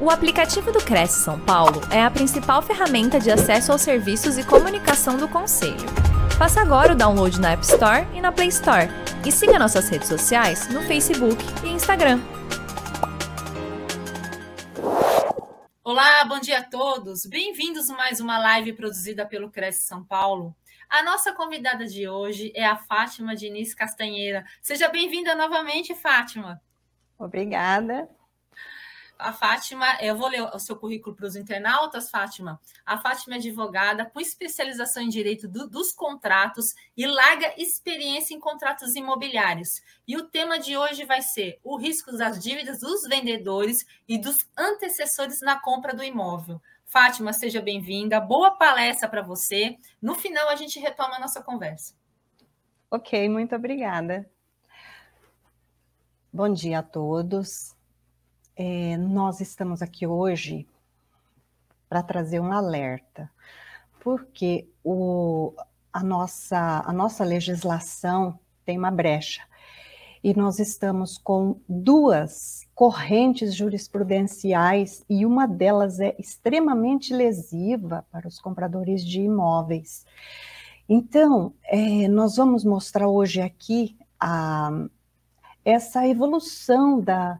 O aplicativo do Cresce São Paulo é a principal ferramenta de acesso aos serviços e comunicação do Conselho. Faça agora o download na App Store e na Play Store. E siga nossas redes sociais no Facebook e Instagram. Olá, bom dia a todos. Bem-vindos a mais uma live produzida pelo Cresce São Paulo. A nossa convidada de hoje é a Fátima Diniz Castanheira. Seja bem-vinda novamente, Fátima. Obrigada. A Fátima, eu vou ler o seu currículo para os internautas, Fátima. A Fátima é advogada com especialização em direito do, dos contratos e larga experiência em contratos imobiliários. E o tema de hoje vai ser o risco das dívidas dos vendedores e dos antecessores na compra do imóvel. Fátima, seja bem-vinda. Boa palestra para você. No final, a gente retoma a nossa conversa. Ok, muito obrigada. Bom dia a todos. É, nós estamos aqui hoje para trazer um alerta, porque o, a, nossa, a nossa legislação tem uma brecha e nós estamos com duas correntes jurisprudenciais e uma delas é extremamente lesiva para os compradores de imóveis. Então, é, nós vamos mostrar hoje aqui a, essa evolução da,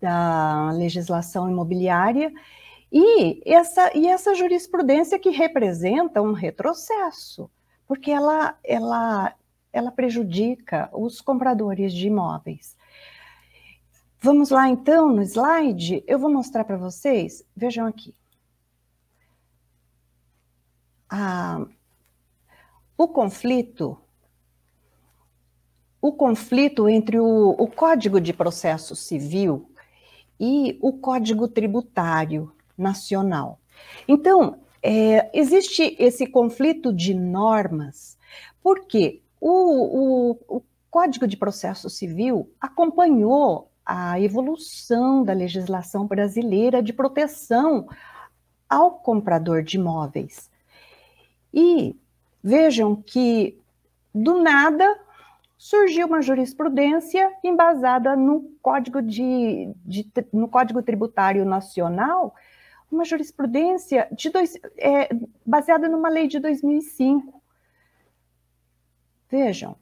da legislação imobiliária e essa, e essa jurisprudência que representa um retrocesso, porque ela, ela, ela prejudica os compradores de imóveis. Vamos lá então no slide, eu vou mostrar para vocês, vejam aqui. Ah, o conflito o conflito entre o, o Código de Processo Civil e o Código Tributário Nacional. Então, é, existe esse conflito de normas, porque o, o, o Código de Processo Civil acompanhou a evolução da legislação brasileira de proteção ao comprador de imóveis. E vejam que, do nada, surgiu uma jurisprudência embasada no Código, de, de no Código Tributário Nacional, uma jurisprudência dois, é, baseada numa lei de 2005. Vejam.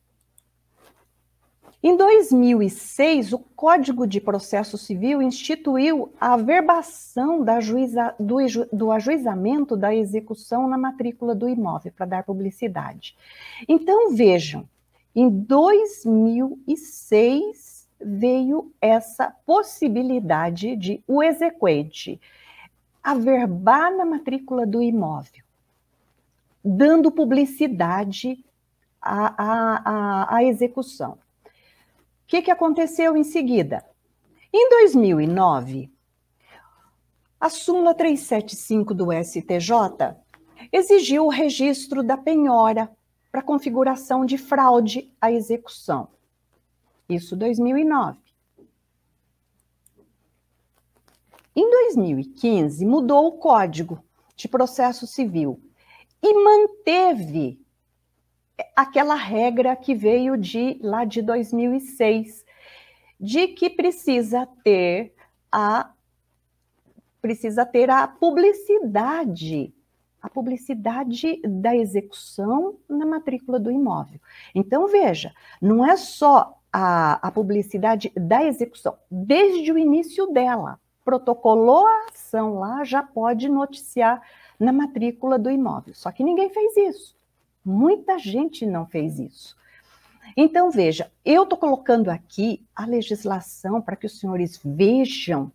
Em 2006, o Código de Processo Civil instituiu a averbação juiza, do, do ajuizamento da execução na matrícula do imóvel, para dar publicidade. Então, vejam, em 2006 veio essa possibilidade de o exequente averbar na matrícula do imóvel, dando publicidade à, à, à, execução. O que, que aconteceu em seguida? Em 2009, a súmula 375 do STJ exigiu o registro da penhora para configuração de fraude à execução. Isso 2009. Em 2015, mudou o Código de Processo Civil e manteve aquela regra que veio de lá de 2006, de que precisa ter a precisa ter a publicidade a publicidade da execução na matrícula do imóvel. Então, veja, não é só a, a publicidade da execução, desde o início dela, protocolou a ação lá, já pode noticiar na matrícula do imóvel. Só que ninguém fez isso. Muita gente não fez isso. Então, veja, eu estou colocando aqui a legislação para que os senhores vejam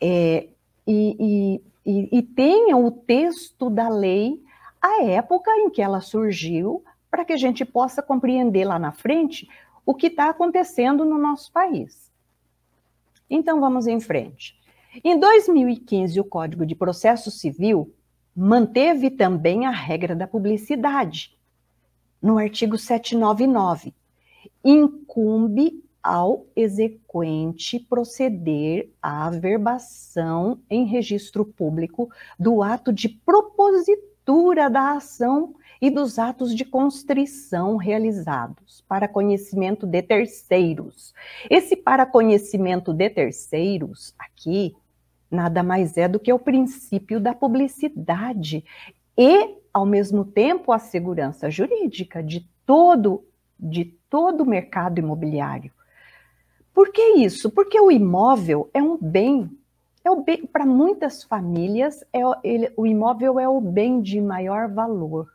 é, e, e e, e tenham o texto da lei, a época em que ela surgiu, para que a gente possa compreender lá na frente o que está acontecendo no nosso país. Então vamos em frente. Em 2015, o Código de Processo Civil manteve também a regra da publicidade. No artigo 799, incumbe ao exequente proceder à averbação em registro público do ato de propositura da ação e dos atos de constrição realizados para conhecimento de terceiros. Esse para conhecimento de terceiros aqui nada mais é do que o princípio da publicidade e, ao mesmo tempo, a segurança jurídica de todo de todo o mercado imobiliário. Por que isso? Porque o imóvel é um bem. É o bem para muitas famílias, é, ele, o imóvel é o bem de maior valor.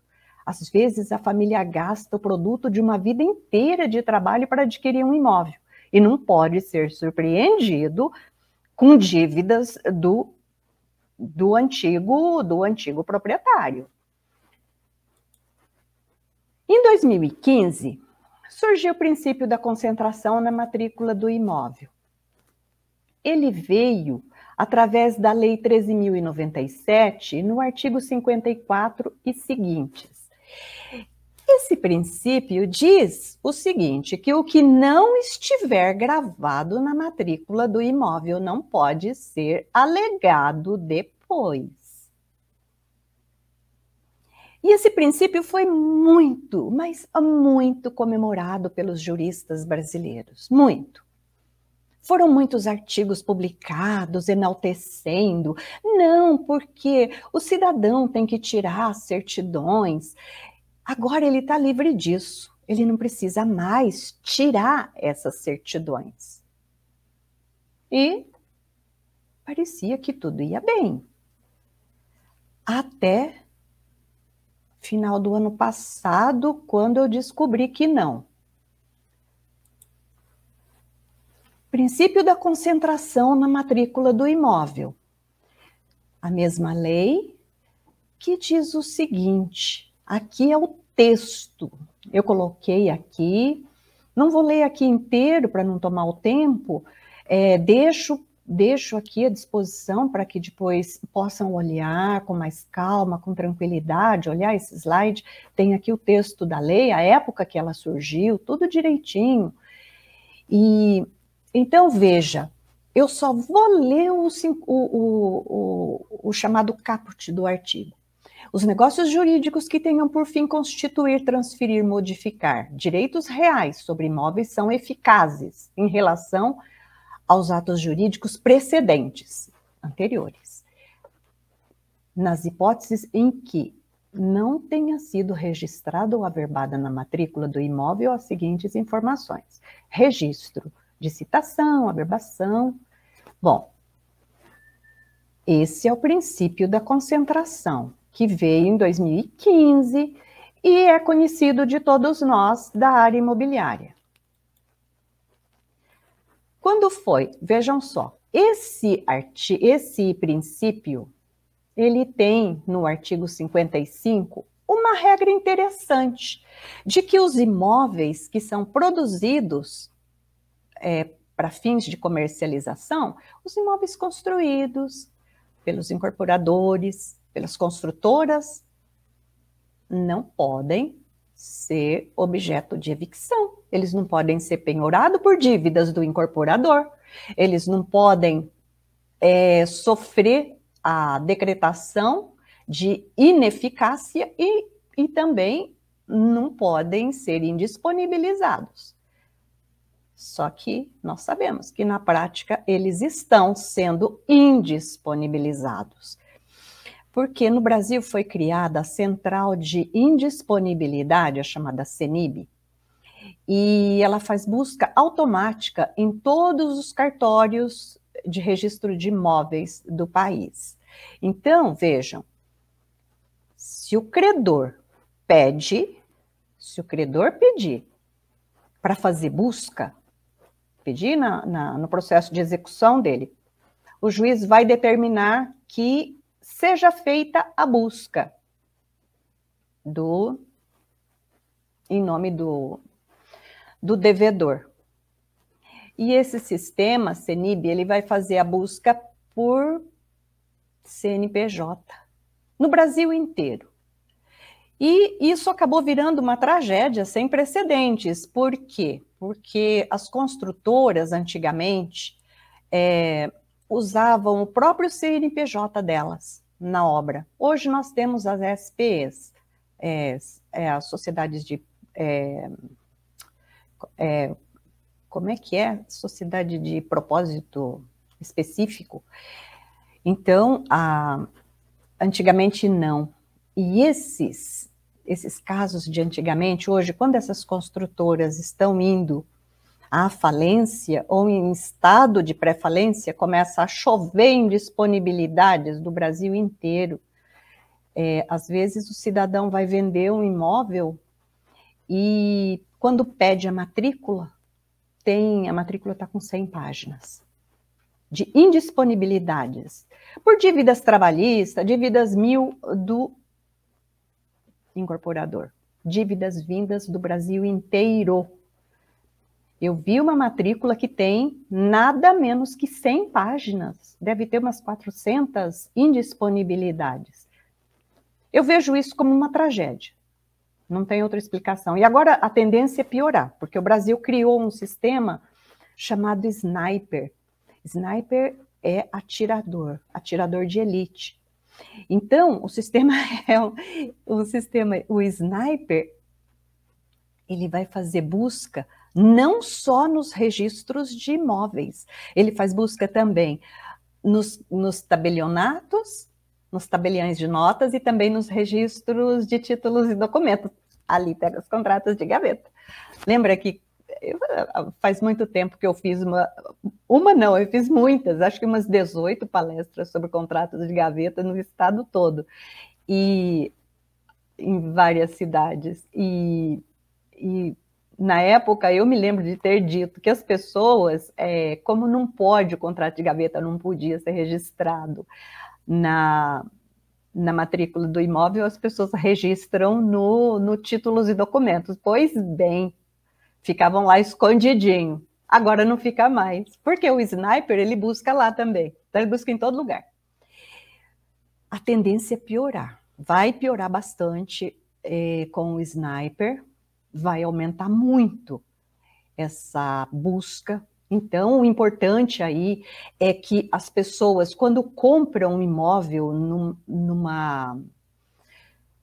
Às vezes a família gasta o produto de uma vida inteira de trabalho para adquirir um imóvel e não pode ser surpreendido com dívidas do, do antigo do antigo proprietário. Em 2015, surgiu o princípio da concentração na matrícula do imóvel. Ele veio através da Lei 13.097, no artigo 54 e seguintes. Esse princípio diz o seguinte: que o que não estiver gravado na matrícula do imóvel não pode ser alegado depois. E esse princípio foi muito, mas muito comemorado pelos juristas brasileiros. Muito. Foram muitos artigos publicados enaltecendo. Não, porque o cidadão tem que tirar certidões. Agora ele está livre disso. Ele não precisa mais tirar essas certidões. E parecia que tudo ia bem. Até final do ano passado, quando eu descobri que não. Princípio da concentração na matrícula do imóvel. A mesma lei que diz o seguinte: aqui é o texto. Eu coloquei aqui, não vou ler aqui inteiro para não tomar o tempo, é, deixo deixo aqui à disposição para que depois possam olhar com mais calma, com tranquilidade, olhar esse slide. Tem aqui o texto da lei, a época que ela surgiu, tudo direitinho. E então veja, eu só vou ler o, o, o, o chamado caput do artigo. Os negócios jurídicos que tenham por fim constituir, transferir, modificar direitos reais sobre imóveis são eficazes em relação aos atos jurídicos precedentes, anteriores, nas hipóteses em que não tenha sido registrado ou averbada na matrícula do imóvel as seguintes informações: registro de citação, averbação. Bom, esse é o princípio da concentração, que veio em 2015 e é conhecido de todos nós da área imobiliária. Quando foi? Vejam só, esse, arti esse princípio, ele tem no artigo 55 uma regra interessante de que os imóveis que são produzidos é, para fins de comercialização, os imóveis construídos pelos incorporadores, pelas construtoras, não podem ser objeto de evicção. Eles não podem ser penhorados por dívidas do incorporador. Eles não podem é, sofrer a decretação de ineficácia e, e também não podem ser indisponibilizados. Só que nós sabemos que na prática eles estão sendo indisponibilizados porque no Brasil foi criada a Central de Indisponibilidade, a chamada CENIB, e ela faz busca automática em todos os cartórios de registro de imóveis do país. Então, vejam, se o credor pede, se o credor pedir para fazer busca, pedir na, na, no processo de execução dele, o juiz vai determinar que seja feita a busca do em nome do, do devedor. E esse sistema CENIB, ele vai fazer a busca por CNPJ no Brasil inteiro. E isso acabou virando uma tragédia sem precedentes. Por quê? Porque as construtoras, antigamente, é, usavam o próprio CNPJ delas na obra. Hoje nós temos as SPEs, é, é, as sociedades de. É, como é que é? Sociedade de propósito específico. Então, a, antigamente não. E esses, esses casos de antigamente, hoje, quando essas construtoras estão indo à falência ou em estado de pré-falência, começa a chover indisponibilidades do Brasil inteiro. É, às vezes o cidadão vai vender um imóvel e quando pede a matrícula, tem a matrícula está com 100 páginas de indisponibilidades por dívidas trabalhistas, dívidas mil do incorporador, dívidas vindas do Brasil inteiro. Eu vi uma matrícula que tem nada menos que 100 páginas, deve ter umas 400 indisponibilidades. Eu vejo isso como uma tragédia. Não tem outra explicação. E agora a tendência é piorar, porque o Brasil criou um sistema chamado Sniper. Sniper é atirador, atirador de elite. Então, o sistema é o, sistema, o Sniper, ele vai fazer busca não só nos registros de imóveis, ele faz busca também nos, nos tabelionatos, nos tabeliões de notas e também nos registros de títulos e documentos. Ali pega os contratos de gaveta. Lembra que eu, faz muito tempo que eu fiz uma, uma não, eu fiz muitas, acho que umas 18 palestras sobre contratos de gaveta no estado todo, e em várias cidades. E, e na época eu me lembro de ter dito que as pessoas, é, como não pode o contrato de gaveta, não podia ser registrado na, na matrícula do imóvel, as pessoas registram no, no títulos e documentos. Pois bem, ficavam lá escondidinho. Agora não fica mais, porque o sniper ele busca lá também, então ele busca em todo lugar. A tendência é piorar, vai piorar bastante é, com o sniper, vai aumentar muito essa busca então, o importante aí é que as pessoas, quando compram um imóvel num, numa.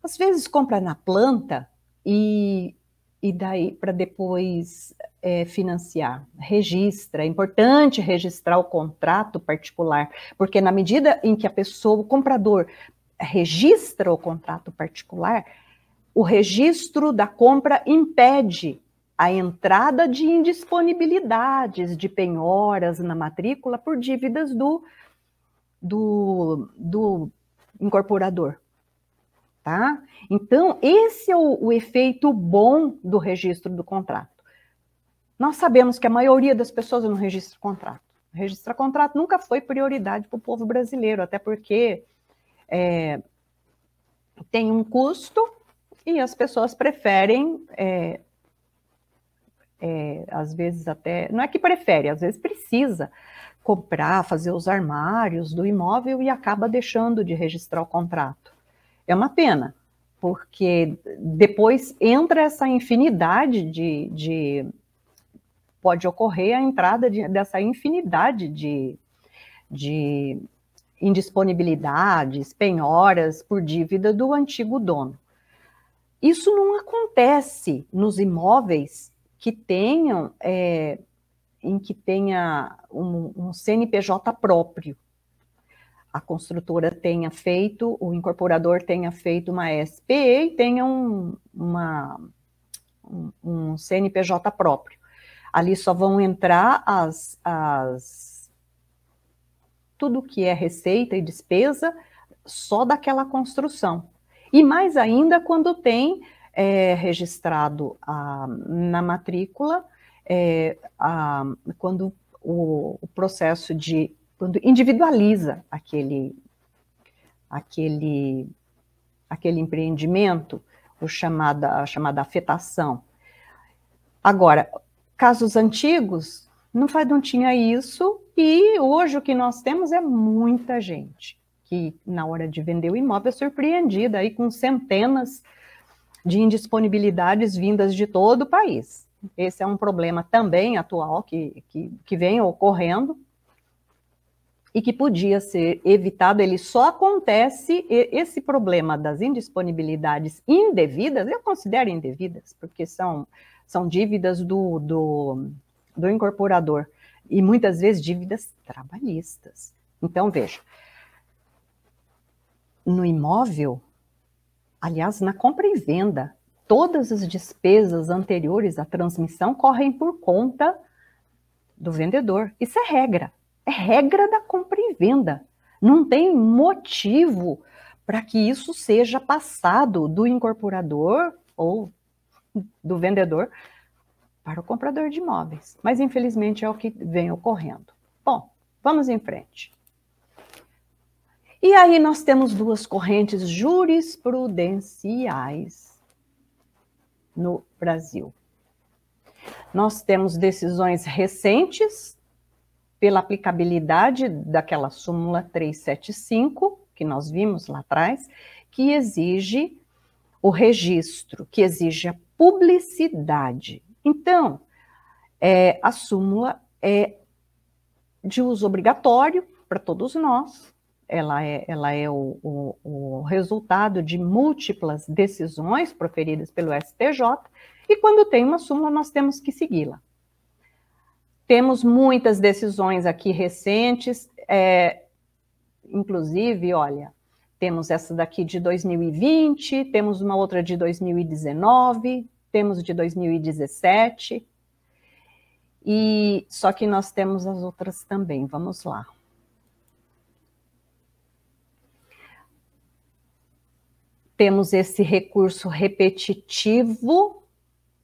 Às vezes compra na planta e, e daí para depois é, financiar. Registra, é importante registrar o contrato particular, porque na medida em que a pessoa, o comprador, registra o contrato particular, o registro da compra impede a entrada de indisponibilidades de penhoras na matrícula por dívidas do, do, do incorporador. Tá? Então, esse é o, o efeito bom do registro do contrato. Nós sabemos que a maioria das pessoas não registra contrato. Registrar contrato nunca foi prioridade para o povo brasileiro, até porque é, tem um custo e as pessoas preferem é, é, às vezes até, não é que prefere, às vezes precisa comprar, fazer os armários do imóvel e acaba deixando de registrar o contrato. É uma pena, porque depois entra essa infinidade de, de pode ocorrer a entrada de, dessa infinidade de, de indisponibilidades, penhoras por dívida do antigo dono. Isso não acontece nos imóveis que tenham, é, em que tenha um, um CNPJ próprio. A construtora tenha feito, o incorporador tenha feito uma SPE e tenha um, uma, um, um CNPJ próprio. Ali só vão entrar as, as tudo que é receita e despesa só daquela construção. E mais ainda quando tem é registrado a, na matrícula é, a, quando o, o, processo de quando individualiza aquele aquele aquele empreendimento, o chamada a chamada afetação. Agora, casos antigos não faz não tinha isso e hoje o que nós temos é muita gente que na hora de vender o imóvel é surpreendida aí com centenas de indisponibilidades vindas de todo o país. Esse é um problema também atual que, que, que vem ocorrendo e que podia ser evitado. Ele só acontece, esse problema das indisponibilidades indevidas, eu considero indevidas, porque são, são dívidas do, do, do incorporador e muitas vezes dívidas trabalhistas. Então, veja, no imóvel, aliás, na compra e venda, todas as despesas anteriores à transmissão correm por conta do vendedor. Isso é regra. É regra da compra e venda. Não tem motivo para que isso seja passado do incorporador ou do vendedor para o comprador de imóveis. Mas infelizmente é o que vem ocorrendo. Bom, vamos em frente. E aí nós temos duas correntes jurisprudenciais no Brasil. Nós temos decisões recentes pela aplicabilidade daquela súmula 375 que nós vimos lá atrás, que exige o registro, que exige a publicidade. Então, é, a súmula é de uso obrigatório para todos nós, ela é, ela é o, o, o, resultado de múltiplas decisões proferidas pelo STJ, e quando tem uma súmula, nós temos que segui-la. Temos muitas decisões aqui recentes, é, inclusive, olha, temos essa daqui de 2020, temos uma outra de 2019, temos de 2017, e só que nós temos as outras também. Vamos lá. Temos esse recurso repetitivo,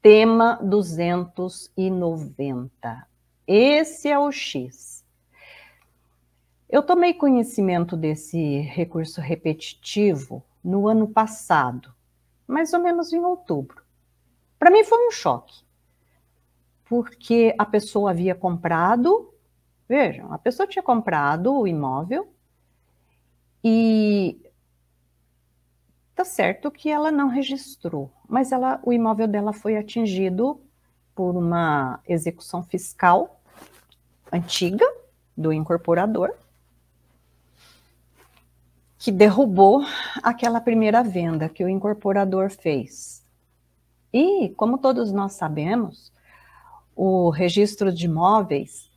tema 290. Esse é o X. Eu tomei conhecimento desse recurso repetitivo no ano passado, mais ou menos em outubro. Para mim foi um choque, porque a pessoa havia comprado, vejam, a pessoa tinha comprado o imóvel e Tá certo que ela não registrou, mas ela, o imóvel dela foi atingido por uma execução fiscal antiga do incorporador, que derrubou aquela primeira venda que o incorporador fez. E, como todos nós sabemos, o registro de imóveis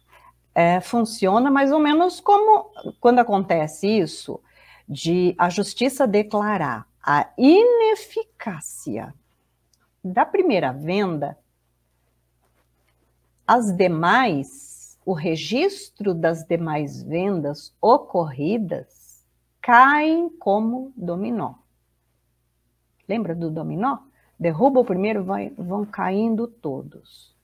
é, funciona mais ou menos como quando acontece isso, de a justiça declarar a ineficácia da primeira venda, as demais, o registro das demais vendas ocorridas caem como dominó. Lembra do dominó? Derruba o primeiro, vai, vão caindo todos.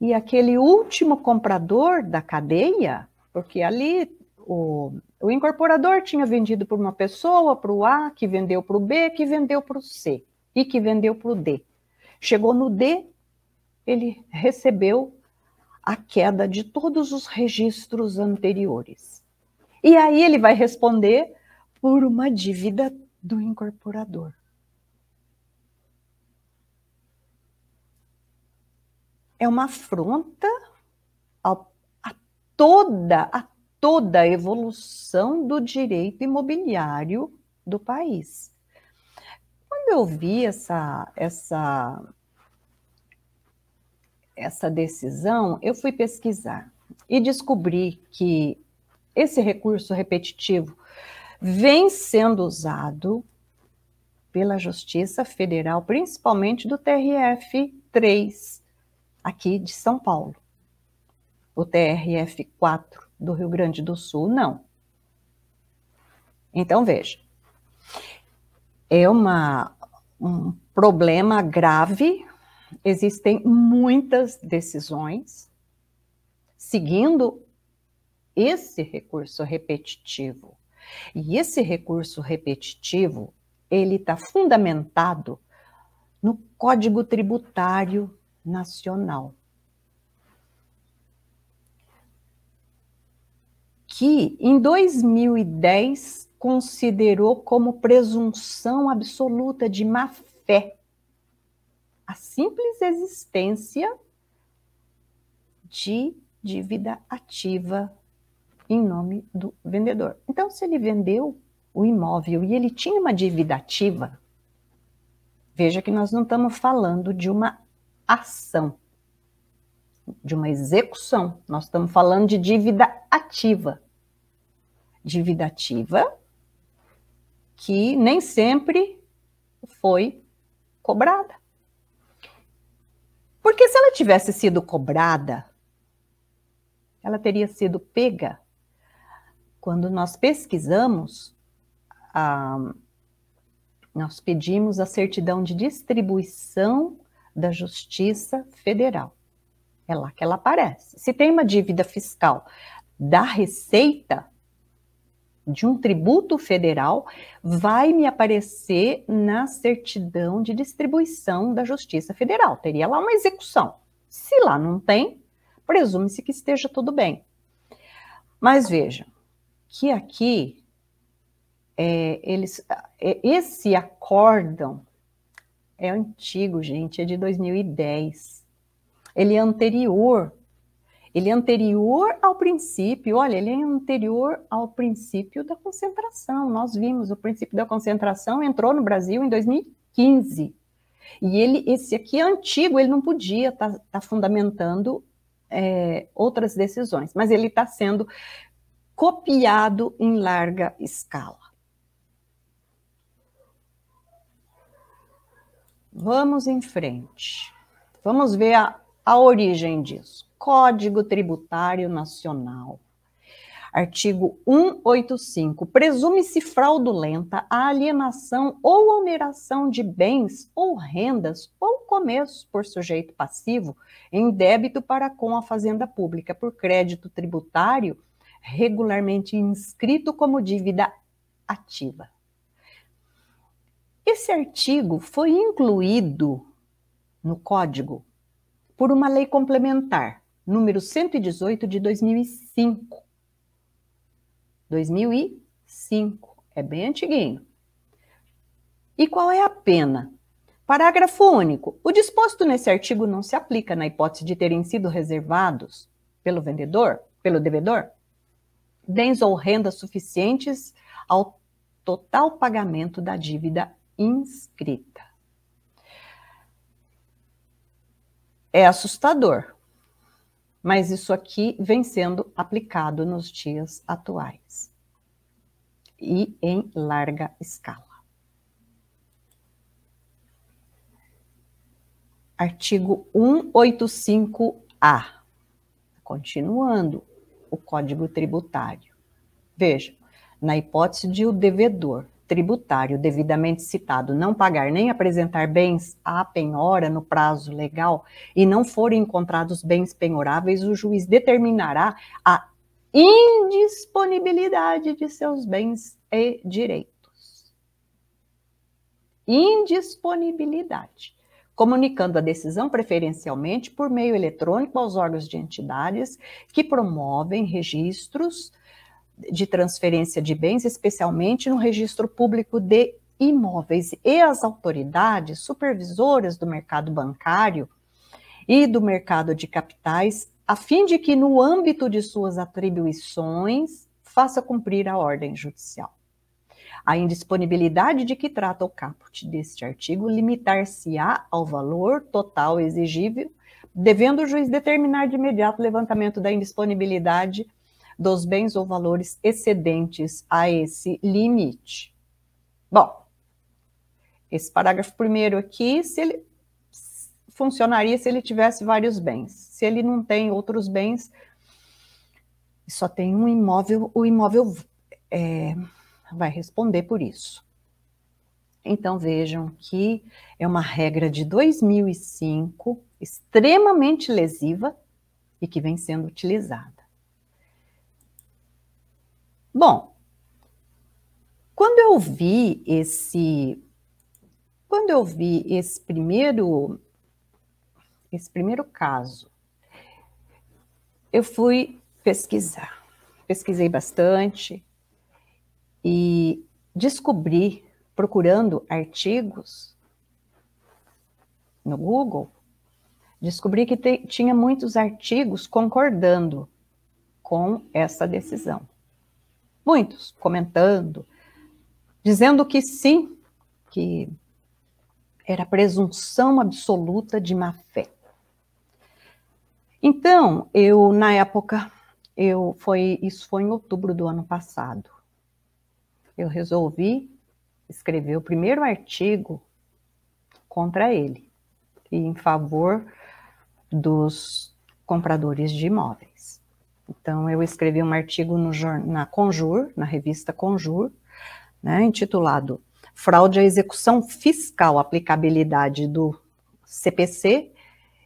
E aquele último comprador da cadeia, porque ali o, o incorporador tinha vendido para uma pessoa, para o A, que vendeu para o B, que vendeu para o C e que vendeu para o D. Chegou no D, ele recebeu a queda de todos os registros anteriores. E aí ele vai responder por uma dívida do incorporador. É uma afronta a, a toda, a toda a evolução do direito imobiliário do país. Quando eu vi essa, essa, essa decisão, eu fui pesquisar e descobri que esse recurso repetitivo vem sendo usado pela Justiça Federal, principalmente do TRF 3, aqui de São Paulo. O TRF 4 do Rio Grande do Sul, não. Então, veja, é uma, um problema grave, existem muitas decisões seguindo esse recurso repetitivo. E esse recurso repetitivo, ele está fundamentado no Código Tributário Nacional. Que em 2010 considerou como presunção absoluta de má fé a simples existência de dívida ativa em nome do vendedor. Então, se ele vendeu o imóvel e ele tinha uma dívida ativa, veja que nós não estamos falando de uma ação, de uma execução, nós estamos falando de dívida ativa dívida ativa que nem sempre foi cobrada. Porque se ela tivesse sido cobrada, ela teria sido pega. Quando nós pesquisamos, ah, nós pedimos a certidão de distribuição da Justiça Federal. É lá que ela aparece. Se tem uma dívida fiscal da Receita, de um tributo federal, vai me aparecer na certidão de distribuição da Justiça Federal. Teria lá uma execução. Se lá não tem, presume-se que esteja tudo bem. Mas vejam que aqui é, eles, é, esse acórdão é antigo, gente, é de 2010. Ele é anterior. Ele é anterior ao princípio, olha, ele é anterior ao princípio da concentração. Nós vimos o princípio da concentração entrou no Brasil em 2015. E ele, esse aqui é antigo, ele não podia estar tá, tá fundamentando é, outras decisões, mas ele está sendo copiado em larga escala. Vamos em frente. Vamos ver a, a origem disso. Código Tributário Nacional. Artigo 185. Presume-se fraudulenta a alienação ou oneração de bens ou rendas ou começo por sujeito passivo em débito para com a fazenda pública por crédito tributário regularmente inscrito como dívida ativa. Esse artigo foi incluído no Código por uma lei complementar, número 118 de 2005. 2005, é bem antiguinho. E qual é a pena? Parágrafo único. O disposto nesse artigo não se aplica na hipótese de terem sido reservados pelo vendedor, pelo devedor, bens ou rendas suficientes ao total pagamento da dívida inscrita. É assustador, mas isso aqui vem sendo aplicado nos dias atuais e em larga escala. Artigo 185-A. Continuando o Código Tributário. Veja, na hipótese de o devedor tributário devidamente citado não pagar nem apresentar bens à penhora no prazo legal e não forem encontrados bens penhoráveis, o juiz determinará a indisponibilidade de seus bens e direitos. Indisponibilidade. Comunicando a decisão preferencialmente por meio eletrônico aos órgãos de entidades que promovem registros de transferência de bens, especialmente no registro público de imóveis, e as autoridades supervisoras do mercado bancário e do mercado de capitais, a fim de que, no âmbito de suas atribuições, faça cumprir a ordem judicial. A indisponibilidade de que trata o caput deste artigo limitar-se-á ao valor total exigível, devendo o juiz determinar de imediato o levantamento da indisponibilidade dos bens ou valores excedentes a esse limite. Bom, esse parágrafo primeiro aqui, se ele funcionaria se ele tivesse vários bens. Se ele não tem outros bens, só tem um imóvel, o imóvel é, vai responder por isso. Então vejam que é uma regra de 2005, extremamente lesiva e que vem sendo utilizada. Bom, quando eu vi esse quando eu vi esse primeiro esse primeiro caso, eu fui pesquisar. Pesquisei bastante e descobri, procurando artigos no Google, descobri que te, tinha muitos artigos concordando com essa decisão muitos comentando, dizendo que sim, que era presunção absoluta de má fé. Então, eu na época, eu foi isso foi em outubro do ano passado. Eu resolvi escrever o primeiro artigo contra ele e em favor dos compradores de imóveis. Então, eu escrevi um artigo no, na Conjur, na revista Conjur, né, intitulado Fraude à Execução Fiscal, aplicabilidade do CPC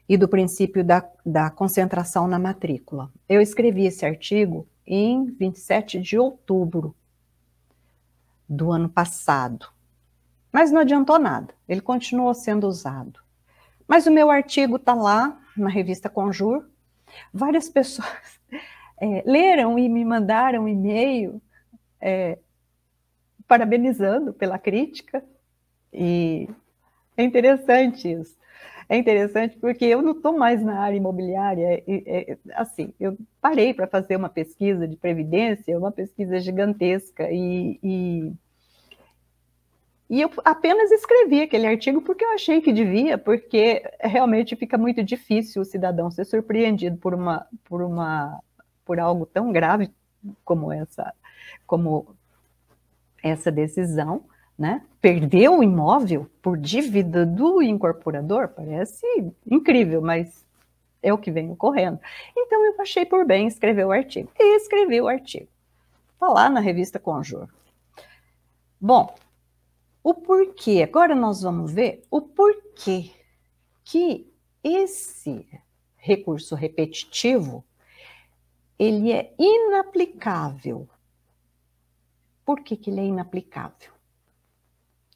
e do princípio da, da concentração na matrícula. Eu escrevi esse artigo em 27 de outubro do ano passado. Mas não adiantou nada, ele continuou sendo usado. Mas o meu artigo está lá na revista Conjur. Várias pessoas é, leram e me mandaram e-mail é, parabenizando pela crítica. E é interessante isso. É interessante porque eu não estou mais na área imobiliária. É, assim, eu parei para fazer uma pesquisa de previdência, uma pesquisa gigantesca, e, e, e eu apenas escrevi aquele artigo porque eu achei que devia, porque realmente fica muito difícil o cidadão ser surpreendido por uma, por uma, por algo tão grave como essa, como essa decisão né? Perder o imóvel por dívida do incorporador parece incrível, mas é o que vem ocorrendo. Então eu achei por bem escrever o artigo. E escrevi o artigo. Está lá na revista Conjur. Bom, o porquê, agora nós vamos ver o porquê que esse recurso repetitivo ele é inaplicável. Por que, que ele é inaplicável?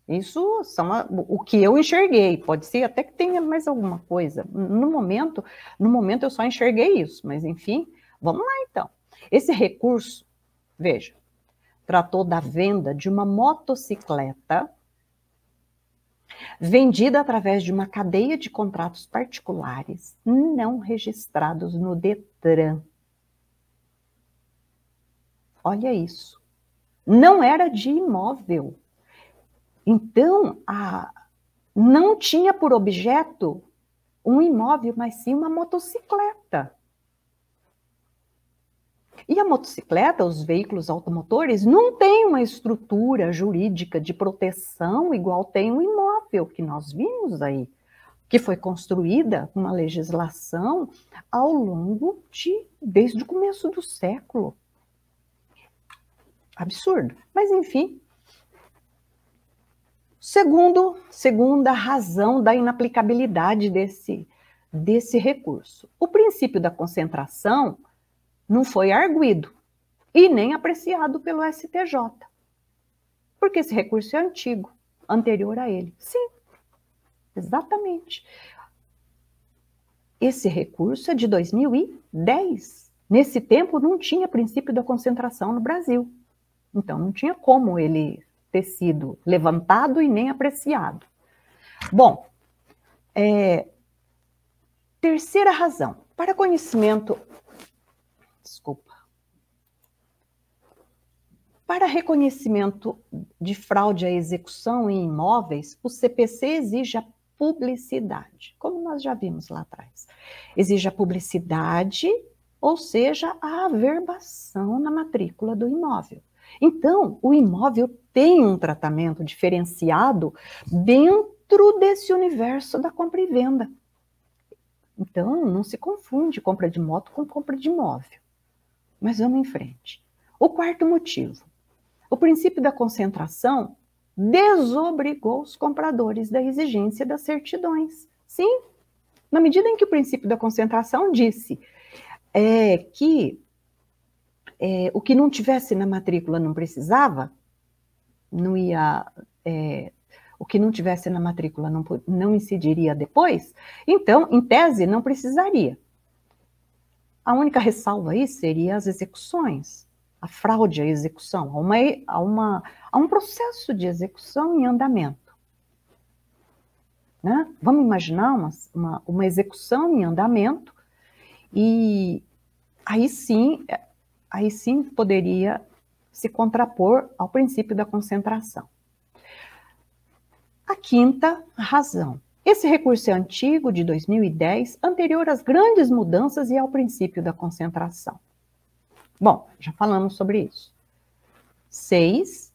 Isso são a, o que eu enxerguei. Pode ser até que tenha mais alguma coisa. No momento, no momento eu só enxerguei isso, mas enfim, vamos lá então. Esse recurso, veja, tratou da venda de uma motocicleta vendida através de uma cadeia de contratos particulares não registrados no Detran. Olha isso. Não era de imóvel então, a, não tinha por objeto um imóvel, mas sim uma motocicleta. E a motocicleta, os veículos automotores, não têm uma estrutura jurídica de proteção igual tem o imóvel que nós vimos aí, que foi construída uma legislação ao longo de desde o começo do século. Absurdo. Mas enfim, Segundo, segunda razão da inaplicabilidade desse, desse recurso. O princípio da concentração não foi arguído e nem apreciado pelo STJ. Porque esse recurso é antigo, anterior a ele. Sim, exatamente. Esse recurso é de 2010. Nesse tempo não tinha princípio da concentração no Brasil. Então não tinha como ele ter sido levantado e nem apreciado. Bom, é, terceira razão, para conhecimento. Desculpa. Para reconhecimento de fraude à execução em imóveis, o CPC exige a publicidade, como nós já vimos lá atrás. Exige a publicidade, ou seja, a averbação na matrícula do imóvel. Então, o imóvel tem um tratamento diferenciado dentro desse universo da compra e venda. Então, não se confunde compra de moto com compra de imóvel. Mas vamos em frente. O quarto motivo: o princípio da concentração desobrigou os compradores da exigência das certidões. Sim, na medida em que o princípio da concentração disse é, que é, o que não tivesse na matrícula não precisava, não ia. É, o que não tivesse na matrícula não, não incidiria depois, então, em tese, não precisaria. A única ressalva aí seria as execuções, a fraude à execução, a, uma, a, uma, a um processo de execução em andamento. Né? Vamos imaginar uma, uma, uma execução em andamento e aí sim aí sim poderia se contrapor ao princípio da concentração. A quinta razão. Esse recurso é antigo, de 2010, anterior às grandes mudanças e ao princípio da concentração. Bom, já falamos sobre isso. Seis,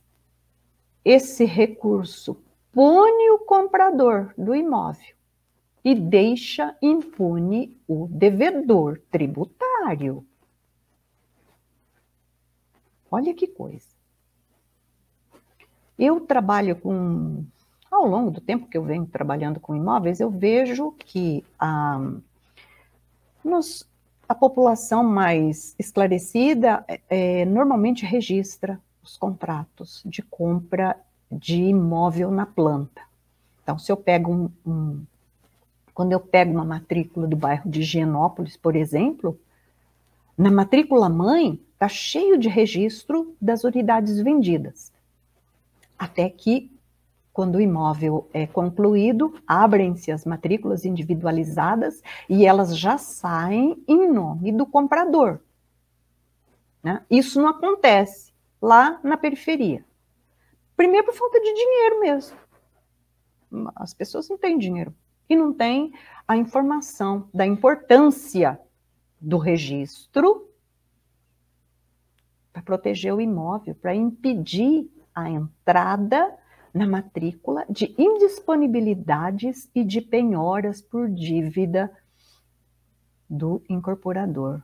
esse recurso pune o comprador do imóvel e deixa impune o devedor tributário. Olha que coisa. Eu trabalho com, ao longo do tempo que eu venho trabalhando com imóveis, eu vejo que ah, nos, a população mais esclarecida é, é, normalmente registra os contratos de compra de imóvel na planta. Então, se eu pego um, um quando eu pego uma matrícula do bairro de Higienópolis, por exemplo, na matrícula mãe está cheio de registro das unidades vendidas. Até que, quando o imóvel é concluído, abrem-se as matrículas individualizadas e elas já saem em nome do comprador. Né? Isso não acontece lá na periferia. Primeiro por falta de dinheiro mesmo. As pessoas não têm dinheiro e não têm a informação da importância do registro para proteger o imóvel, para impedir a entrada na matrícula de indisponibilidades e de penhoras por dívida do incorporador.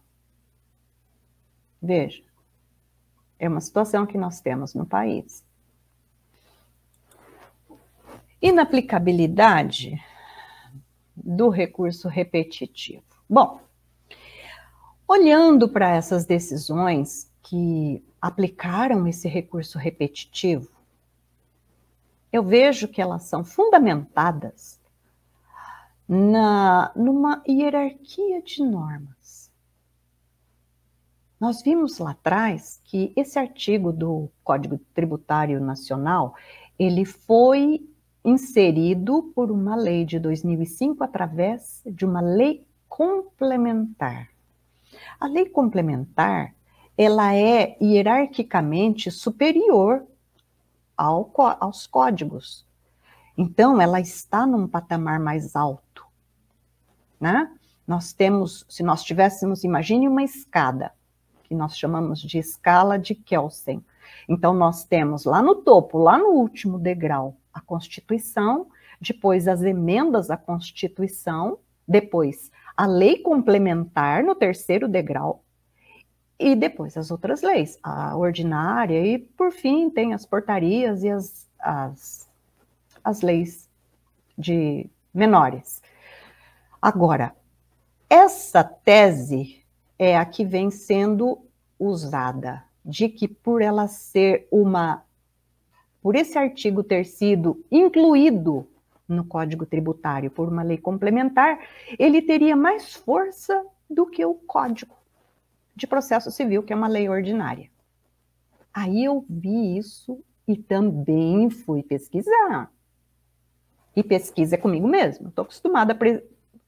Veja, é uma situação que nós temos no país. Inaplicabilidade do recurso repetitivo. Bom, olhando para essas decisões que aplicaram esse recurso repetitivo, eu vejo que elas são fundamentadas na, numa hierarquia de normas. Nós vimos lá atrás que esse artigo do Código Tributário Nacional, ele foi inserido por uma lei de 2005 através de uma lei complementar. A lei complementar, ela é hierarquicamente superior ao, aos códigos. Então, ela está num patamar mais alto, né? Nós temos, se nós tivéssemos, imagine uma escada, que nós chamamos de escala de Kelsen. Então, nós temos lá no topo, lá no último degrau, a Constituição, depois as emendas à Constituição, depois a lei complementar no terceiro degrau, e depois as outras leis, a ordinária, e por fim tem as portarias e as, as, as leis de menores. Agora, essa tese é a que vem sendo usada, de que por ela ser uma por esse artigo ter sido incluído no Código Tributário por uma lei complementar, ele teria mais força do que o Código de Processo Civil, que é uma lei ordinária. Aí eu vi isso e também fui pesquisar. E pesquisa é comigo mesmo. Estou acostumada a pre...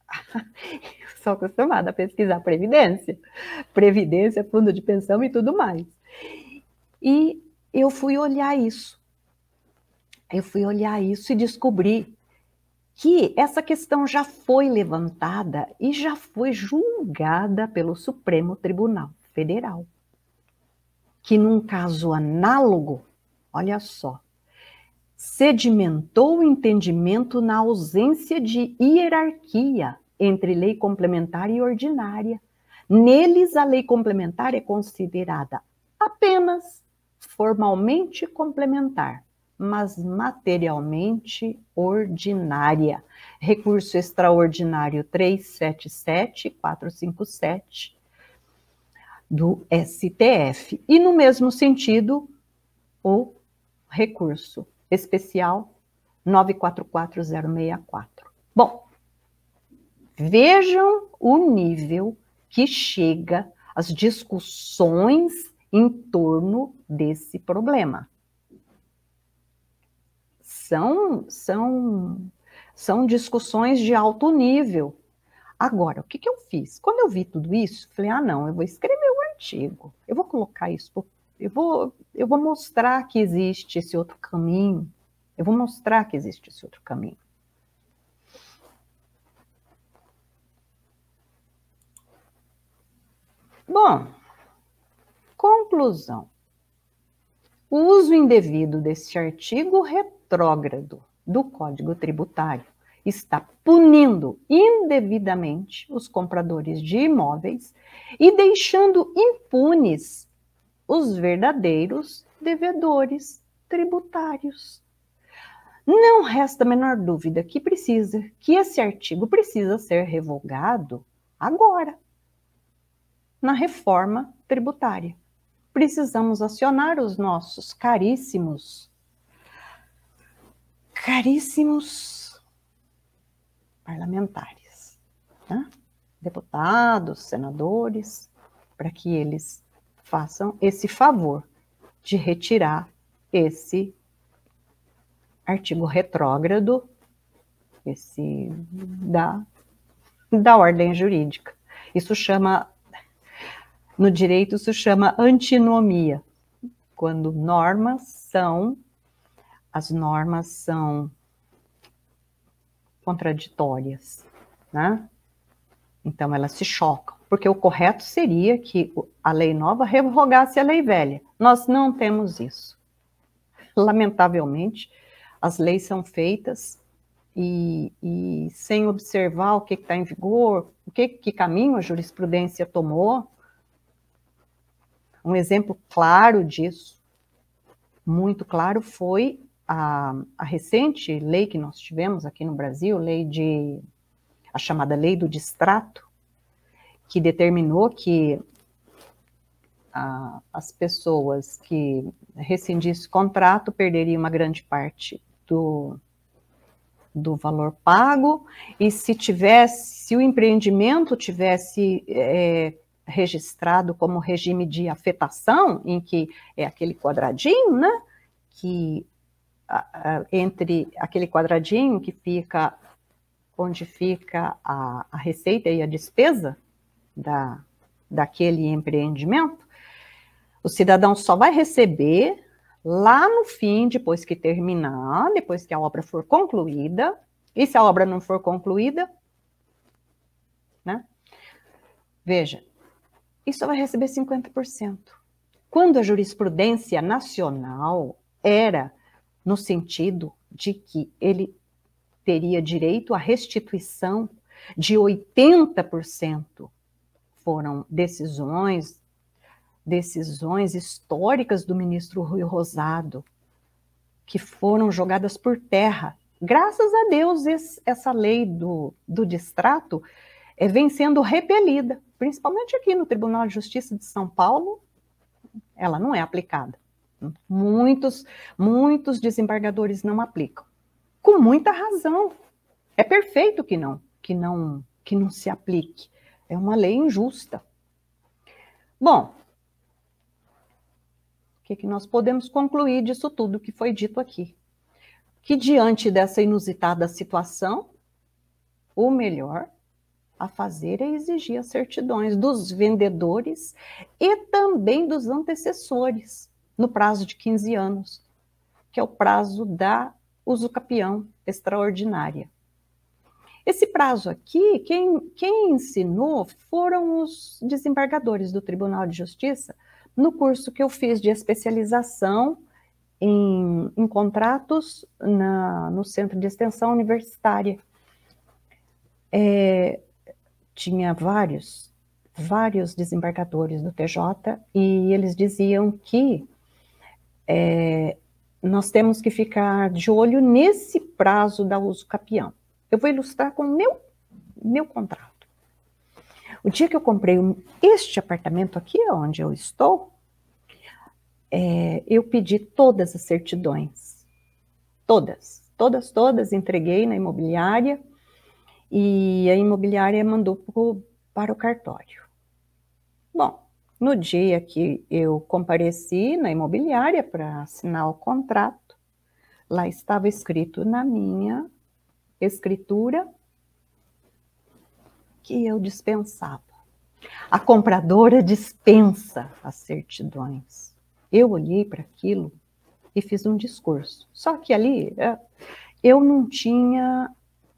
sou acostumada a pesquisar previdência, previdência, fundo de pensão e tudo mais. E eu fui olhar isso eu fui olhar isso e descobri que essa questão já foi levantada e já foi julgada pelo Supremo Tribunal Federal. Que num caso análogo, olha só, sedimentou o entendimento na ausência de hierarquia entre lei complementar e ordinária. Neles, a lei complementar é considerada apenas formalmente complementar mas materialmente ordinária. Recurso extraordinário 377-457 do STF. E no mesmo sentido, o recurso especial 944064. Bom, vejam o nível que chega as discussões em torno desse problema são, são, são discussões de alto nível. Agora, o que, que eu fiz? Quando eu vi tudo isso, falei: ah, não, eu vou escrever o artigo, eu vou colocar isso, eu vou, eu vou mostrar que existe esse outro caminho, eu vou mostrar que existe esse outro caminho. Bom, conclusão. O uso indevido desse artigo retrógrado do Código Tributário está punindo indevidamente os compradores de imóveis e deixando impunes os verdadeiros devedores tributários. Não resta a menor dúvida que precisa, que esse artigo precisa ser revogado agora, na reforma tributária. Precisamos acionar os nossos caríssimos, caríssimos parlamentares, né? deputados, senadores, para que eles façam esse favor de retirar esse artigo retrógrado, esse da, da ordem jurídica. Isso chama, no direito, isso chama antinomia, quando normas são, as normas são contraditórias, né? Então elas se chocam, porque o correto seria que a lei nova revogasse a lei velha. Nós não temos isso. Lamentavelmente, as leis são feitas e, e sem observar o que está em vigor, o que, que caminho a jurisprudência tomou. Um exemplo claro disso, muito claro, foi a, a, recente lei que nós tivemos aqui no Brasil, lei de a chamada lei do distrato, que determinou que a, as pessoas que rescindissem contrato perderiam uma grande parte do, do valor pago, e se tivesse, se o empreendimento tivesse é, registrado como regime de afetação, em que é aquele quadradinho, né, que entre aquele quadradinho que fica onde fica a, a receita e a despesa da, daquele empreendimento, o cidadão só vai receber lá no fim, depois que terminar, depois que a obra for concluída, e se a obra não for concluída, né? Veja, isso vai receber 50%. Quando a jurisprudência nacional era no sentido de que ele teria direito à restituição de 80%, foram decisões decisões históricas do ministro Rui Rosado, que foram jogadas por terra. Graças a Deus, esse, essa lei do, do distrato é, vem sendo repelida, principalmente aqui no Tribunal de Justiça de São Paulo, ela não é aplicada. Muitos, muitos desembargadores não aplicam. Com muita razão. É perfeito que não, que não, que não se aplique. É uma lei injusta. Bom, que, que nós podemos concluir disso tudo que foi dito aqui? Que diante dessa inusitada situação, o melhor a fazer é exigir as certidões dos vendedores e também dos antecessores, no prazo de 15 anos, que é o prazo da usucapião extraordinária. Esse prazo aqui, quem, quem ensinou foram os desembargadores do Tribunal de Justiça, no curso que eu fiz de especialização em, em contratos na, no Centro de Extensão Universitária. É, tinha vários, vários desembargadores do TJ e eles diziam que é, nós temos que ficar de olho nesse prazo da uso capião. Eu vou ilustrar com o meu, meu contrato. O dia que eu comprei este apartamento aqui, onde eu estou, é, eu pedi todas as certidões. Todas, todas, todas, entreguei na imobiliária e a imobiliária mandou pro, para o cartório. No dia que eu compareci na imobiliária para assinar o contrato, lá estava escrito na minha escritura que eu dispensava. A compradora dispensa as certidões. Eu olhei para aquilo e fiz um discurso. Só que ali é, eu não tinha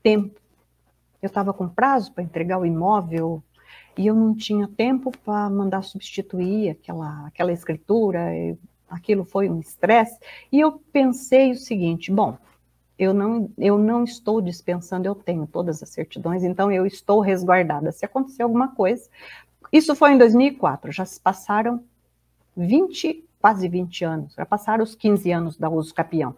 tempo. Eu estava com prazo para entregar o imóvel e eu não tinha tempo para mandar substituir aquela, aquela escritura. aquilo foi um estresse, e eu pensei o seguinte: bom, eu não, eu não estou dispensando, eu tenho todas as certidões, então eu estou resguardada. Se acontecer alguma coisa, isso foi em 2004, já se passaram 20, quase 20 anos, já passaram os 15 anos da uso capião.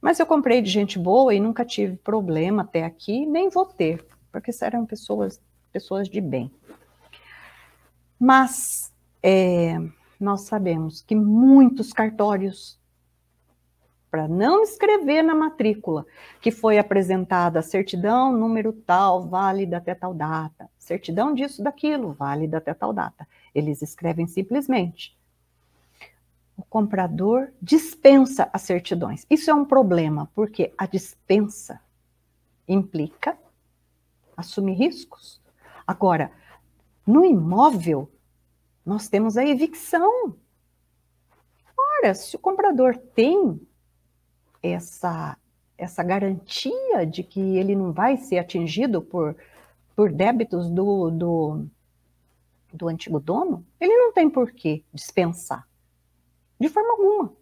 Mas eu comprei de gente boa e nunca tive problema até aqui, nem vou ter, porque eram pessoas, pessoas de bem. Mas é, nós sabemos que muitos cartórios, para não escrever na matrícula que foi apresentada a certidão, número tal, válida até tal data, certidão disso, daquilo, válida até tal data, eles escrevem simplesmente o comprador dispensa as certidões. Isso é um problema, porque a dispensa implica assumir riscos. Agora, no imóvel, nós temos a evicção. Ora, se o comprador tem essa, essa garantia de que ele não vai ser atingido por, por débitos do, do, do antigo dono, ele não tem por que dispensar. De forma alguma.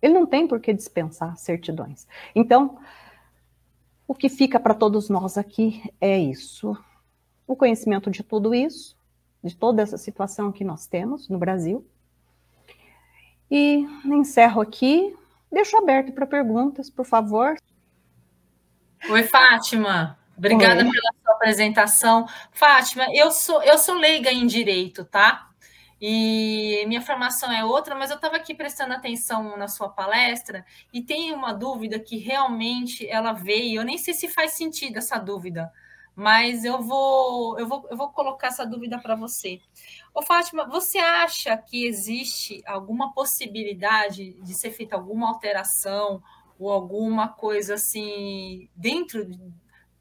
Ele não tem por que dispensar certidões. Então, o que fica para todos nós aqui é isso: o conhecimento de tudo isso, de toda essa situação que nós temos no Brasil. E encerro aqui, deixo aberto para perguntas, por favor. Oi, Fátima. Obrigada Oi. pela sua apresentação. Fátima, eu sou eu sou leiga em direito, tá? E minha formação é outra, mas eu estava aqui prestando atenção na sua palestra e tem uma dúvida que realmente ela veio. Eu nem sei se faz sentido essa dúvida, mas eu vou, eu vou, eu vou colocar essa dúvida para você. Ô, Fátima, você acha que existe alguma possibilidade de ser feita alguma alteração ou alguma coisa assim dentro,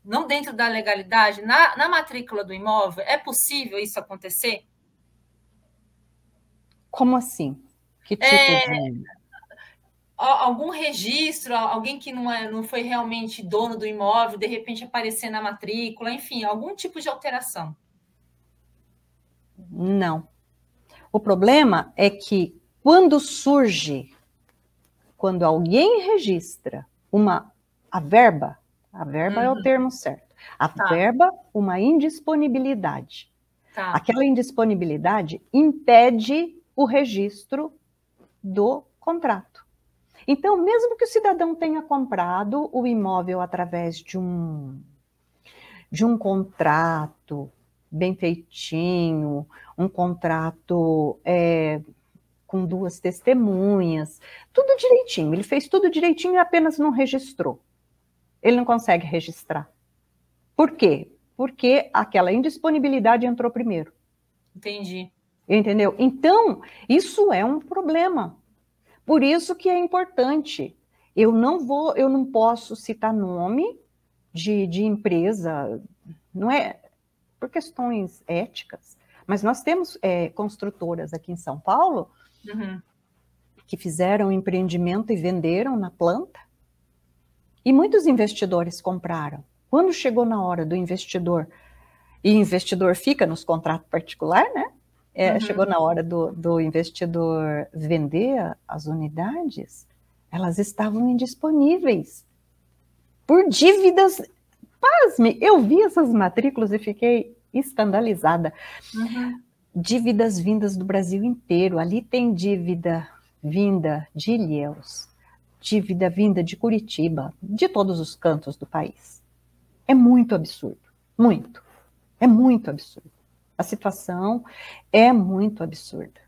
não dentro da legalidade, na, na matrícula do imóvel? É possível isso acontecer? Como assim? Que tipo é... de algum registro, alguém que não, é, não foi realmente dono do imóvel, de repente aparecer na matrícula, enfim, algum tipo de alteração. Não. O problema é que quando surge, quando alguém registra uma a verba, a verba uhum. é o uhum. termo certo, a tá. verba, uma indisponibilidade. Tá. Aquela indisponibilidade impede o registro do contrato. Então, mesmo que o cidadão tenha comprado o imóvel através de um de um contrato bem feitinho, um contrato é, com duas testemunhas, tudo direitinho. Ele fez tudo direitinho e apenas não registrou. Ele não consegue registrar. Por quê? Porque aquela indisponibilidade entrou primeiro. Entendi. Entendeu? Então, isso é um problema. Por isso que é importante. Eu não vou, eu não posso citar nome de, de empresa, não é por questões éticas, mas nós temos é, construtoras aqui em São Paulo uhum. que fizeram empreendimento e venderam na planta, e muitos investidores compraram. Quando chegou na hora do investidor, e investidor fica nos contratos particulares, né? É, uhum. chegou na hora do, do investidor vender as unidades, elas estavam indisponíveis por dívidas. Pasme, eu vi essas matrículas e fiquei escandalizada. Uhum. Dívidas vindas do Brasil inteiro. Ali tem dívida vinda de Ilhéus, dívida vinda de Curitiba, de todos os cantos do país. É muito absurdo, muito. É muito absurdo. A situação é muito absurda.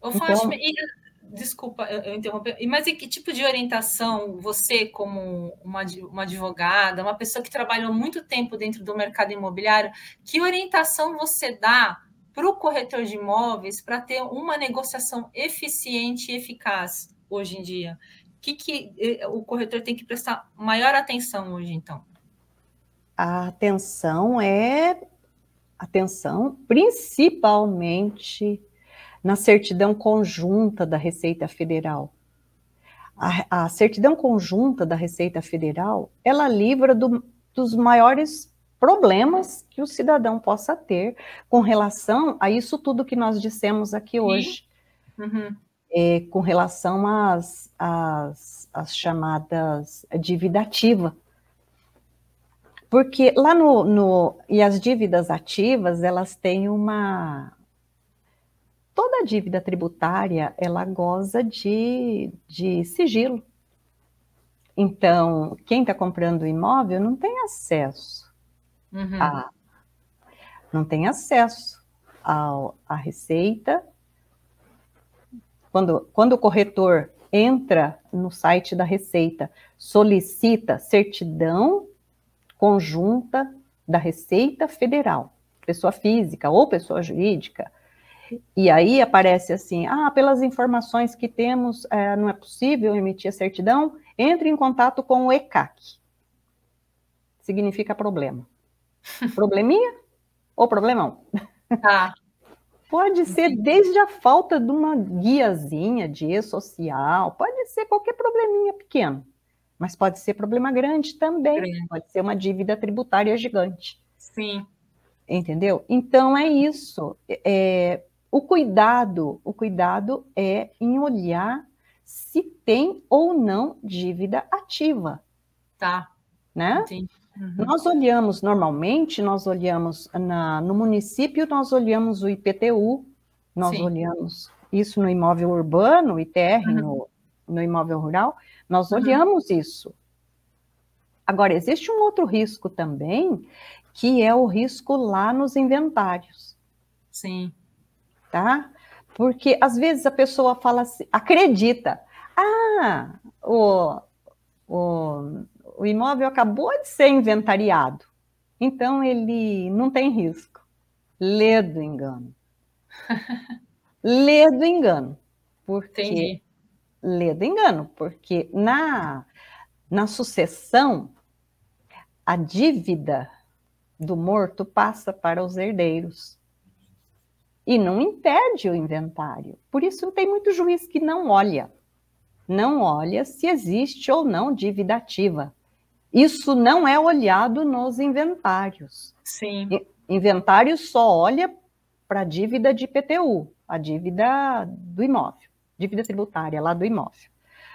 Ô, então, Fátima, e, desculpa eu, eu interromper, mas e que tipo de orientação você, como uma, uma advogada, uma pessoa que trabalhou muito tempo dentro do mercado imobiliário, que orientação você dá para o corretor de imóveis para ter uma negociação eficiente e eficaz hoje em dia? O que, que o corretor tem que prestar maior atenção hoje, então? A atenção é atenção, principalmente na certidão conjunta da Receita Federal. A, a certidão conjunta da Receita Federal, ela livra do, dos maiores problemas que o cidadão possa ter com relação a isso tudo que nós dissemos aqui hoje. Uhum. é, com relação às, às, às chamadas dívida ativa. Porque lá no, no. E as dívidas ativas, elas têm uma. Toda dívida tributária, ela goza de, de sigilo. Então, quem está comprando imóvel não tem acesso uhum. a. Não tem acesso ao, à receita. Quando, quando o corretor entra no site da Receita, solicita certidão conjunta da Receita Federal, pessoa física ou pessoa jurídica. E aí aparece assim: ah, pelas informações que temos, é, não é possível emitir a certidão, entre em contato com o ECAC. Significa problema. Probleminha ou problemão? Tá. Pode ser desde a falta de uma guiazinha de e-social, pode ser qualquer probleminha pequeno. Mas pode ser problema grande também, grande. pode ser uma dívida tributária gigante. Sim. Entendeu? Então é isso. É, o cuidado, o cuidado é em olhar se tem ou não dívida ativa. Tá. Né? Entendi. Uhum. Nós olhamos normalmente, nós olhamos na, no município, nós olhamos o IPTU, nós Sim. olhamos isso no imóvel urbano, ITR, uhum. no, no imóvel rural, nós uhum. olhamos isso. Agora, existe um outro risco também, que é o risco lá nos inventários. Sim. Tá? Porque às vezes a pessoa fala assim, acredita, ah, o, o, o imóvel acabou de ser inventariado, então ele não tem risco. Lê do engano. Lê do engano. Porque Entendi lê do engano, porque na, na sucessão, a dívida do morto passa para os herdeiros. E não impede o inventário. Por isso tem muito juiz que não olha. Não olha se existe ou não dívida ativa. Isso não é olhado nos inventários. Sim. Inventário só olha para a dívida de PTU, a dívida do imóvel dívida tributária lá do imóvel.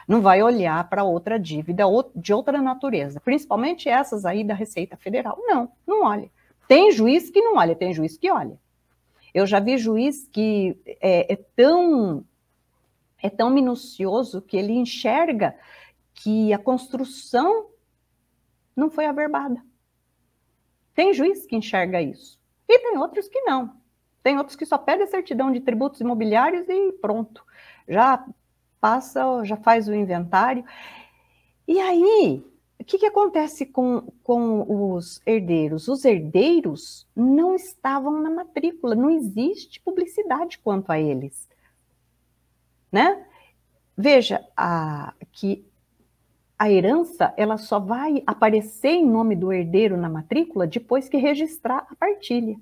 Não vai olhar para outra dívida de outra natureza, principalmente essas aí da Receita Federal. Não, não olha. Tem juiz que não olha, tem juiz que olha. Eu já vi juiz que é, é tão é tão minucioso que ele enxerga que a construção não foi averbada. Tem juiz que enxerga isso. E tem outros que não. Tem outros que só pedem certidão de tributos imobiliários e pronto já passa, já faz o inventário. E aí, o que, que acontece com, com os herdeiros? Os herdeiros não estavam na matrícula, não existe publicidade quanto a eles. Né? Veja a, que a herança ela só vai aparecer em nome do herdeiro na matrícula depois que registrar a partilha.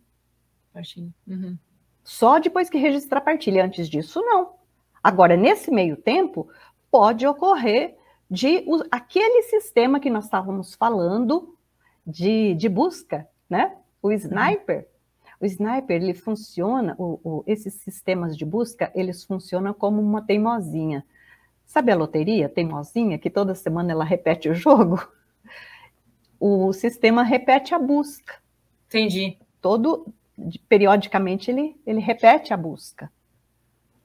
Partilha. Uhum. Só depois que registrar a partilha. Antes disso, não. Agora, nesse meio tempo, pode ocorrer de aquele sistema que nós estávamos falando de, de busca, né? O sniper. O sniper, ele funciona, o, o, esses sistemas de busca, eles funcionam como uma teimosinha. Sabe a loteria, teimosinha, que toda semana ela repete o jogo? O sistema repete a busca. Entendi. Todo, periodicamente, ele, ele repete a busca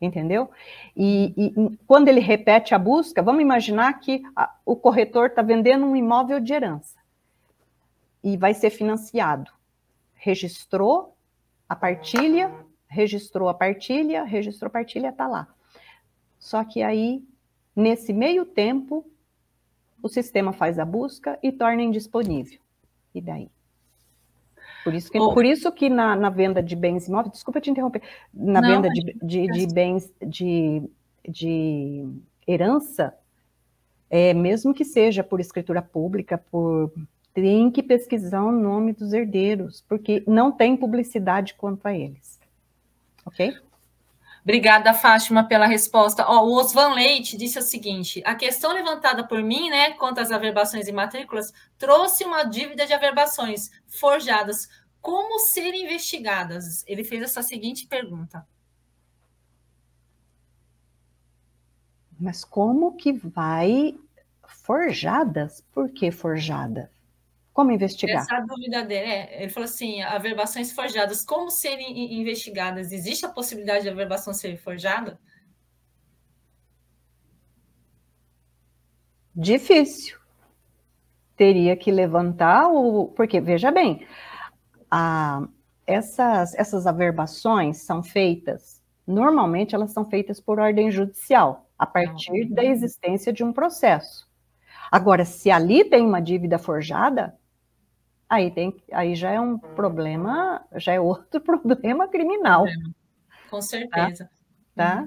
entendeu? E, e, quando ele repete a busca, vamos imaginar que a, o corretor está vendendo um imóvel de herança e vai ser financiado. Registrou a partilha, registrou a partilha, registrou a partilha, está lá. Só que aí, nesse meio tempo, o sistema faz a busca e torna indisponível. E daí? Por isso que, oh. por isso que na, na, venda de bens imóveis, desculpa te interromper, na Não, venda de, de, de, bens de, de herança, é, mesmo que seja por escritura pública, por tem que pesquisar o nome dos herdeiros, porque não tem publicidade quanto a eles. Ok? Obrigada, Fátima, pela resposta. Ó, o Osvan Leite disse o seguinte: a questão levantada por mim, né, quanto às averbações e matrículas, trouxe uma dívida de averbações forjadas. Como ser investigadas? Ele fez essa seguinte pergunta. Mas como que vai forjadas? Por que forjadas? Como investigar? Essa dúvida dele é, ele falou assim, averbações forjadas, como serem investigadas? Existe a possibilidade de averbação ser forjada? Difícil. Teria que levantar o. Porque, veja bem, a, essas, essas averbações são feitas, normalmente elas são feitas por ordem judicial, a partir da existência de um processo. Agora, se ali tem uma dívida forjada, aí, tem, aí já é um problema, já é outro problema criminal. Com certeza. Tá? tá?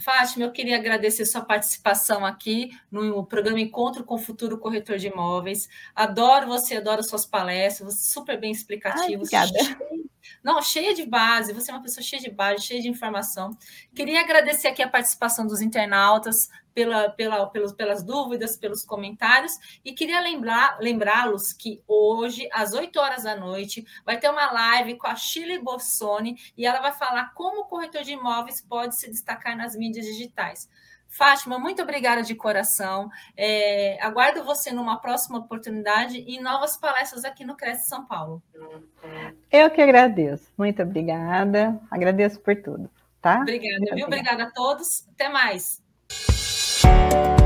Fátima, eu queria agradecer sua participação aqui no programa Encontro com o Futuro Corretor de Imóveis. Adoro você, adoro suas palestras, super bem explicativos. Ai, obrigada. Não, cheia de base, você é uma pessoa cheia de base, cheia de informação. Queria agradecer aqui a participação dos internautas, pela, pela, pelos, pelas dúvidas, pelos comentários, e queria lembrar, lembrá-los que hoje, às 8 horas da noite, vai ter uma live com a Chile Bossoni, e ela vai falar como o corretor de imóveis pode se destacar nas mídias digitais. Fátima, muito obrigada de coração. É, aguardo você numa próxima oportunidade e novas palestras aqui no Cresce São Paulo. Eu que agradeço. Muito obrigada. Agradeço por tudo. Tá? Obrigada, viu? Obrigada a todos. Até mais. you